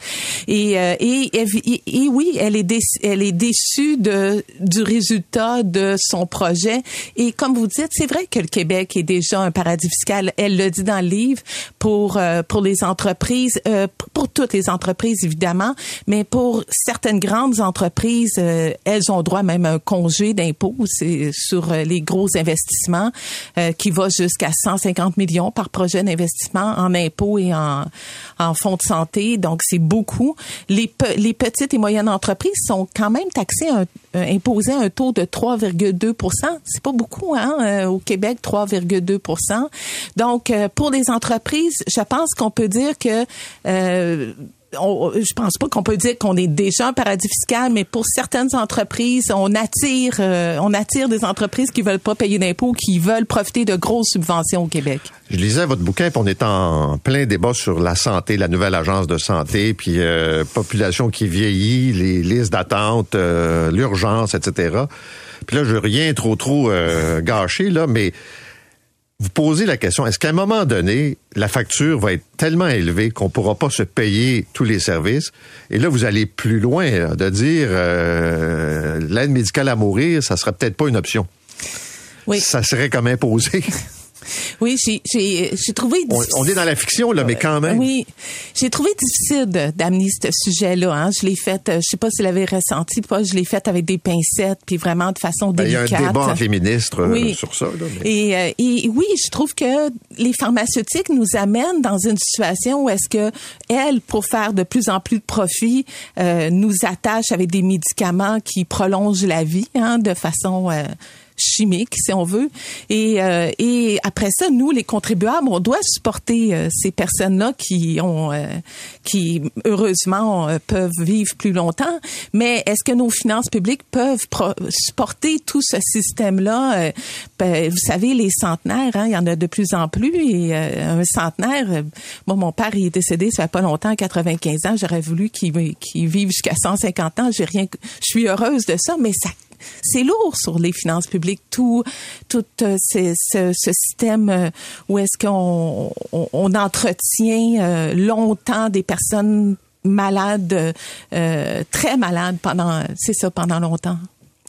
Et euh, et, et, oui elle est déçue, elle est déçue de du résultat de son projet. Et comme vous dites c'est vrai que le Québec est déjà un paradis fiscal. Elle le dit dans le livre pour euh, pour les entreprises euh, pour toutes les entreprises évidemment. Mais pour certaines grandes entreprises euh, elles ont droit même à un congé d'impôt sur euh, les gros investissements euh, qui va jusqu'à 150 millions par projet d'investissement en impôts et en, fonds de santé. Donc, c'est beaucoup. Les, petites et moyennes entreprises sont quand même taxées, imposées à un taux de 3,2 C'est pas beaucoup, hein, au Québec, 3,2 Donc, pour les entreprises, je pense qu'on peut dire que je pense pas qu'on peut dire qu'on est déjà un paradis fiscal, mais pour certaines entreprises, on attire, euh, on attire des entreprises qui veulent pas payer d'impôts, qui veulent profiter de grosses subventions au Québec. Je lisais votre bouquin, puis on est en plein débat sur la santé, la nouvelle agence de santé, puis euh, population qui vieillit, les listes d'attente, euh, l'urgence, etc. Puis là, je veux rien trop trop gâcher là, mais vous posez la question, est-ce qu'à un moment donné, la facture va être tellement élevée qu'on ne pourra pas se payer tous les services? Et là, vous allez plus loin de dire euh, l'aide médicale à mourir, ça serait peut-être pas une option. Oui. Ça serait comme imposé. Oui, j'ai trouvé... On, est dans la fiction, là, mais quand même. Oui, j'ai trouvé difficile d'amener ce sujet-là. Hein. Je l'ai fait, euh, je sais pas si vous l'avez ressenti, pas, je l'ai fait avec des pincettes, puis vraiment de façon délicate. Ben, il y a un débat entre les ministres euh, sur ça. Là, et, euh, et, oui, je trouve que les pharmaceutiques nous amènent dans une situation où est-ce que elles, pour faire de plus en plus de profit, nous attachent avec des médicaments qui prolongent la vie hein, de façon chimique, si on veut. Et, euh, et après ça, nous, les contribuables, on doit supporter euh, ces personnes-là qui ont, euh, qui heureusement peuvent vivre plus longtemps. Mais est-ce que nos finances publiques peuvent supporter tout ce système-là? Ben, Vous savez, les centenaires, hein, il y en a de plus en plus. Et un centenaire, moi, mon père il est décédé, ça fait pas longtemps, 95 ans. J'aurais voulu qu'il qu'il vive jusqu'à 150 ans. J'ai rien, je suis heureuse de ça, mais ça c'est lourd sur les finances publiques, tout, tout euh, ce, système euh, où est-ce qu'on on, entretient euh, longtemps des personnes malades, très malades pendant, c'est ça, pendant longtemps.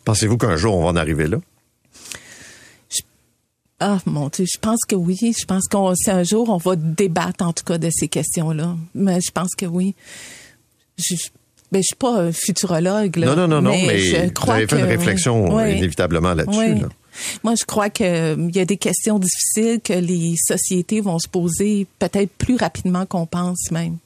Pensez-vous qu'un jour on va en arriver là? Ah mon Dieu, je pense que oui. Je pense qu'on un jour on va débattre en tout cas de ces questions-là. Mais je pense que oui. Je, ben, je suis pas un futurologue. Là, non, non, non, non, mais, je crois vous avez fait une réflexion inévitablement là-dessus. Moi, je crois qu'il euh, y a des questions difficiles que les sociétés vont se poser peut-être plus rapidement qu'on pense même.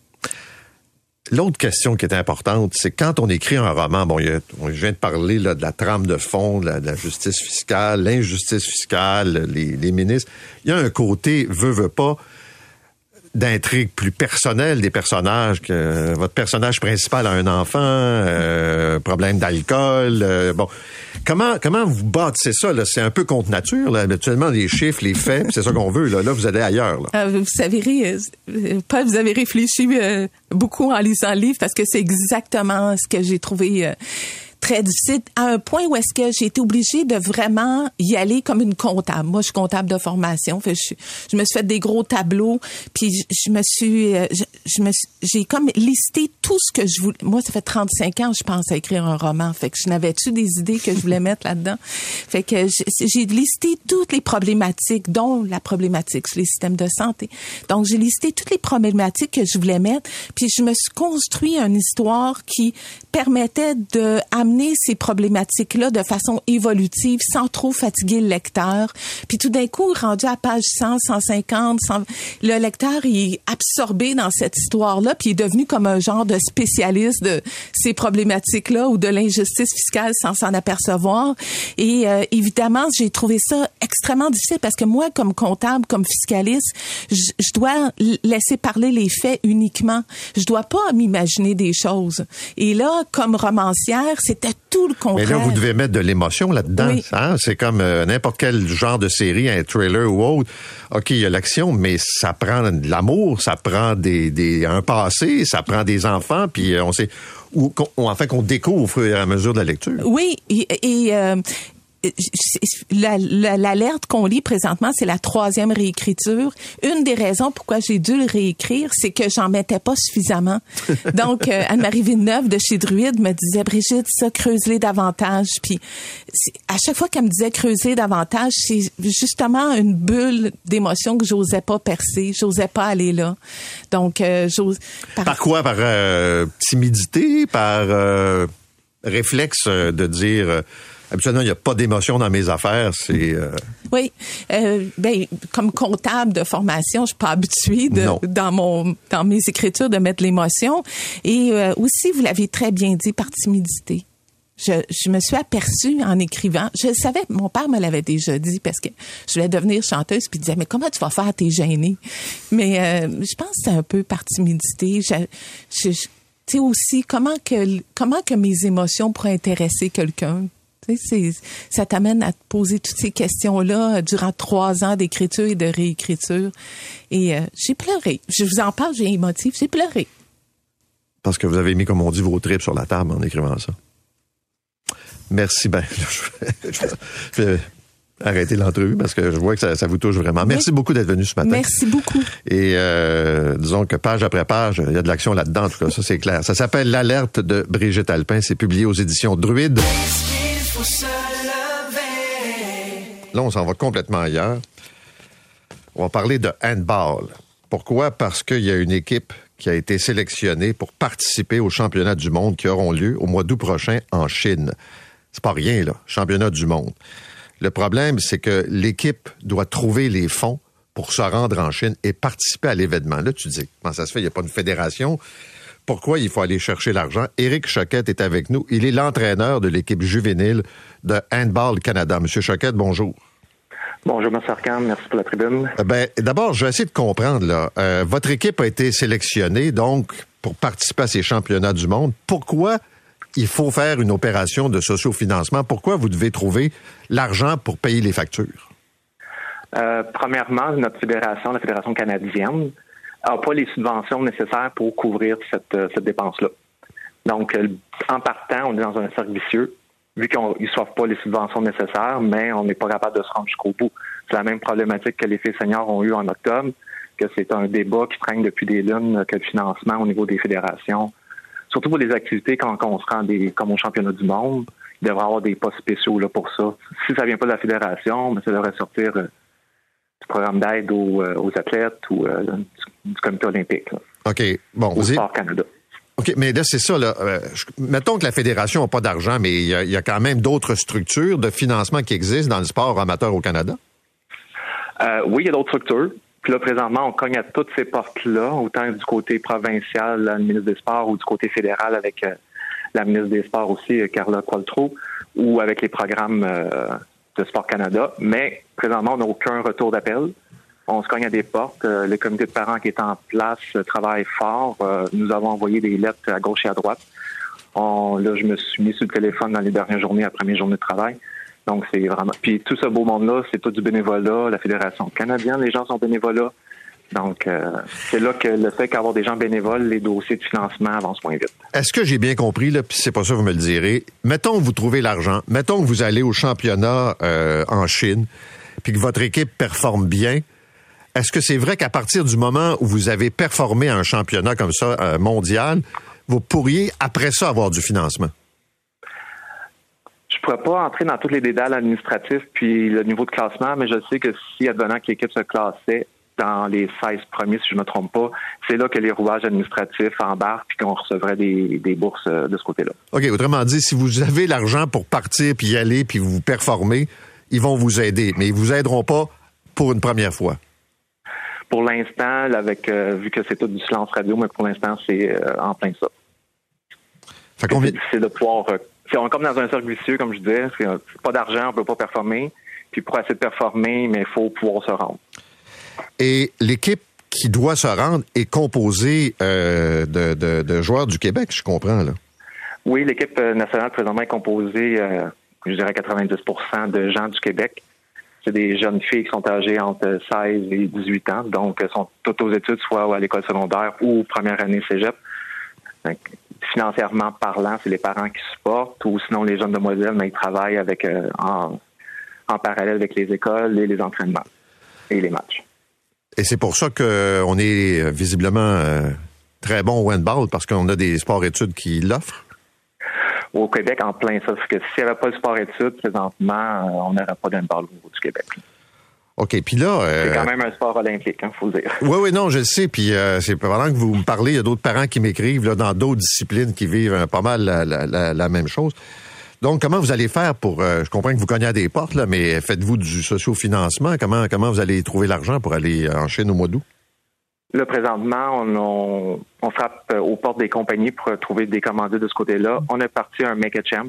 L'autre question qui est importante, c'est quand on écrit un roman, bon, je viens de parler là, de la trame de fond, de la, justice fiscale, l'injustice fiscale, les, les ministres. Il y a un côté, veut, veut pas, d'intrigue plus personnelle des personnages que votre personnage principal a un enfant, euh, problème d'alcool. Euh, bon, comment comment vous bâtissez ça là? C'est un peu contre nature là. Habituellement, les chiffres, les faits, c'est ça qu'on veut là. Là, vous allez ailleurs. Là. Ah, vous savez, euh, Paul, vous avez réfléchi beaucoup en lisant le livre parce que c'est exactement ce que j'ai trouvé très difficile à un point où est-ce que j'ai été obligée de vraiment y aller comme une comptable. Moi, je suis comptable de formation. Fait, je, je me suis fait des gros tableaux, puis je, me suis, euh, je, me j'ai comme listé tout ce que je voulais. Moi, ça fait 35 ans, je pense à écrire un roman. Fait que je n'avais-tu des idées que je voulais mettre là-dedans? Fait que j'ai listé toutes les problématiques, dont la problématique sur les systèmes de santé. Donc, j'ai listé toutes les problématiques que je voulais mettre, puis je me suis construit une histoire qui permettait de amener ces problématiques-là de façon évolutive sans trop fatiguer le lecteur. Puis tout d'un coup, rendu à page 100, 150, le lecteur est absorbé dans cette histoire-là, puis il est devenu comme un genre de spécialiste de ces problématiques-là ou de l'injustice fiscale sans s'en apercevoir. Et euh, évidemment, j'ai trouvé ça extrêmement difficile parce que moi, comme comptable, comme fiscaliste, je, je dois laisser parler les faits uniquement. Je dois pas m'imaginer des choses. Et là, comme romancière, c'était tout le contraire. Mais là, vous devez mettre de l'émotion là-dedans. Oui. hein? C'est comme euh, n'importe quel genre de série, un trailer ou autre. OK, il y a l'action, mais ça prend de l'amour, ça prend des, des, un passé, ça prend des enfants, puis euh, on sait... Ou, qu'on- enfin qu'on découvre au fur et à mesure de la lecture. Oui, et, et, euh, l'alerte qu'on lit présentement, c'est la troisième réécriture. Une des raisons pourquoi j'ai dû le réécrire, c'est que j'en mettais pas suffisamment. Donc, euh, Anne-Marie Villeneuve de chez Druide me disait, Brigitte, ça, creuse-les davantage. Puis, à chaque fois qu'elle me disait creuser davantage, c'est justement une bulle d'émotion que j'osais pas percer, j'osais pas aller là. Donc, euh, j'ose... Par quoi? Par euh, timidité? Par euh, réflexe euh, de dire... habituellement, il n'y a pas d'émotion dans mes affaires. C'est... euh, Oui, euh, ben comme comptable de formation, je suis pas habituée de, dans mon dans mes écritures de mettre l'émotion et euh, aussi vous l'avez très bien dit par timidité. Je, je me suis aperçue en écrivant, je savais, mon père me l'avait déjà dit parce que je voulais devenir chanteuse puis il disait mais comment tu vas faire t'es gênée. Mais euh, je pense que c'est un peu par timidité. Je, je- je- tu sais aussi comment que comment que mes émotions pourraient intéresser quelqu'un? Ça t'amène à te poser toutes ces questions-là durant trois ans d'écriture et de réécriture. Et euh, j'ai pleuré. Je vous en parle, j'ai émotif, j'ai pleuré. parce que vous avez mis, comme on dit, vos tripes sur la table en écrivant ça. Merci. Ben, je vais, je vais- je vais arrêter l'entrevue parce que je vois que ça, ça vous touche vraiment. Merci beaucoup d'être venu ce matin. Merci beaucoup. Et euh, disons que page après page, il y a de l'action là-dedans, en tout cas, ça c'est clair. Ça s'appelle L'alerte de Brigitte Alpin. C'est publié aux éditions Druide. Là, on s'en va complètement ailleurs. On va parler de handball. Pourquoi? Parce qu'il y a une équipe qui a été sélectionnée pour participer aux championnats du monde qui auront lieu au mois d'août prochain en Chine. C'est pas rien, là. Championnat du monde. Le problème, c'est que l'équipe doit trouver les fonds pour se rendre en Chine et participer à l'événement. Là, tu dis, comment ça se fait? Il n'y a pas une fédération. Pourquoi il faut aller chercher l'argent? Éric Choquette est avec nous. Il est l'entraîneur de l'équipe juvénile de Handball Canada. Monsieur Choquette, bonjour. Bonjour, M. Arcand. Merci pour la tribune. Euh, Ben, d'abord, je vais essayer de comprendre. Là. Euh, votre équipe a été sélectionnée donc pour participer à ces championnats du monde. Pourquoi il faut faire une opération de sociofinancement? Pourquoi vous devez trouver l'argent pour payer les factures? Euh, premièrement, notre fédération, la Fédération canadienne, n'a pas les subventions nécessaires pour couvrir cette, euh, cette dépense-là. Donc, euh, en partant, on est dans un cercle vicieux, vu qu'ils ne reçoivent pas les subventions nécessaires, mais on n'est pas capable de se rendre jusqu'au bout. C'est la même problématique que les filles seniors ont eu en octobre, que c'est un débat qui traîne depuis des lunes, que le financement au niveau des fédérations, surtout pour des activités quand, on se rend des, comme au championnat du monde, il devrait y avoir des postes spéciaux là, pour ça. Si ça vient pas de la fédération, mais ça devrait sortir euh, du programme d'aide aux, euh, aux athlètes ou euh, du, du comité olympique, là, OK. Bon, au vous Sport Canada. OK, mais là, c'est ça. Là. Euh, je- mettons que la fédération n'a pas d'argent, mais il y, a- il y a quand même d'autres structures de financement qui existent dans le sport amateur au Canada? Euh, oui, il y a d'autres structures. Puis là, présentement, on cogne à toutes ces portes-là, autant du côté provincial, la ministre des Sports, ou du côté fédéral avec euh, la ministre des Sports aussi, Carla Qualtrough, ou avec les programmes de Sport Canada. Mais présentement, on n'a aucun retour d'appel. On se cogne à des portes. Euh, le comité de parents qui est en place travaille fort. Euh, nous avons envoyé des lettres à gauche et à droite. Là, je me suis mis sur le téléphone dans les dernières journées après mes journées de travail. Donc, c'est vraiment. Puis tout ce beau monde-là, c'est tout du bénévolat, la Fédération canadienne, les gens sont bénévolats. Donc, euh, c'est là que le fait qu'avoir des gens bénévoles, les dossiers de financement avancent moins vite. Est-ce que j'ai bien compris, là, puis c'est pas ça, vous me le direz. Mettons que vous trouvez l'argent, mettons que vous allez au championnat euh, en Chine, puis que votre équipe performe bien. Est-ce que c'est vrai qu'à partir du moment où vous avez performé à un championnat comme ça, euh, mondial, vous pourriez, après ça, avoir du financement? Je ne pourrais pas entrer dans tous les détails administratifs puis le niveau de classement, mais je sais que si, advenant que l'équipe se classait dans les 16 premiers, si je ne me trompe pas, c'est là que les rouages administratifs embarquent puis qu'on recevrait des, des bourses euh, de ce côté-là. OK, autrement dit, si vous avez l'argent pour partir, puis y aller, puis vous performez, ils vont vous aider, mais ils vous aideront pas pour une première fois. Pour l'instant, avec euh, vu que c'est tout du silence radio, mais pour l'instant, c'est euh, en plein ça. Fait combien... C'est de pouvoir. euh, on est comme dans un cercle vicieux, comme je disais. Pas d'argent, on peut pas performer. Puis pour essayer de performer, mais il faut pouvoir se rendre. Et l'équipe qui doit se rendre est composée euh, de, joueurs du Québec, je comprends, là. Oui, l'équipe euh, nationale présentement est composée, euh, je dirais 90% de gens du Québec. C'est des jeunes filles qui sont âgées entre 16 et 18 ans, donc sont toutes aux études, soit à l'école secondaire ou première année cégep. Financièrement parlant, c'est les parents qui supportent, ou sinon les jeunes demoiselles, mais ils travaillent avec en, en parallèle avec les écoles et les entraînements et les matchs. Et c'est pour ça qu'on est euh, visiblement euh, très bon au handball, parce qu'on a des sports-études qui l'offrent. Au Québec, en plein ça. Parce que s'il n'y avait pas de sport-études, présentement, euh, on n'aurait pas d'handball au niveau du Québec. OK, puis là... C'est quand même un sport olympique, il faut le dire. Oui, oui, non, je le sais. Puis euh, c'est pendant que vous me parlez, il y a d'autres parents qui m'écrivent là, dans d'autres disciplines qui vivent pas mal la, la- la- la même chose. Donc, comment vous allez faire pour... euh, je comprends que vous cognez à des portes, là, mais faites-vous du sociofinancement? Comment, comment vous allez trouver l'argent pour aller en Chine au mois d'août? Là, présentement, on, on, frappe euh, aux portes des compagnies pour euh, trouver des commandites de ce côté-là. On est parti à un Make a Champ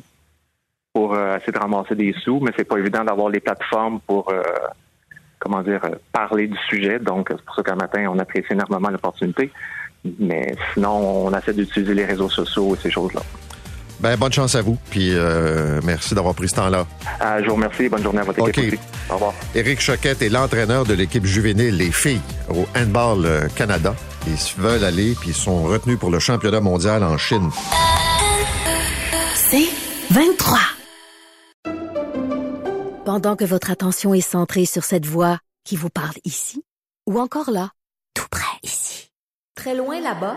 pour euh, essayer de ramasser des sous, mais c'est pas évident d'avoir les plateformes pour, euh, comment dire, euh, parler du sujet. Donc, c'est pour ça qu'un matin, on apprécie énormément l'opportunité. Mais sinon, on essaie d'utiliser les réseaux sociaux et ces choses-là. Ben, bonne chance à vous, puis euh, merci d'avoir pris ce temps-là. Euh, je vous remercie. Bonne journée à votre équipe aussi. Au revoir. Éric Choquette est l'entraîneur de l'équipe juvénile, les filles, au Handball euh, Canada. Ils veulent aller, puis ils sont retenus pour le championnat mondial en Chine. C'est 23. Pendant que votre attention est centrée sur cette voix qui vous parle ici, ou encore là, tout près ici, très loin là-bas,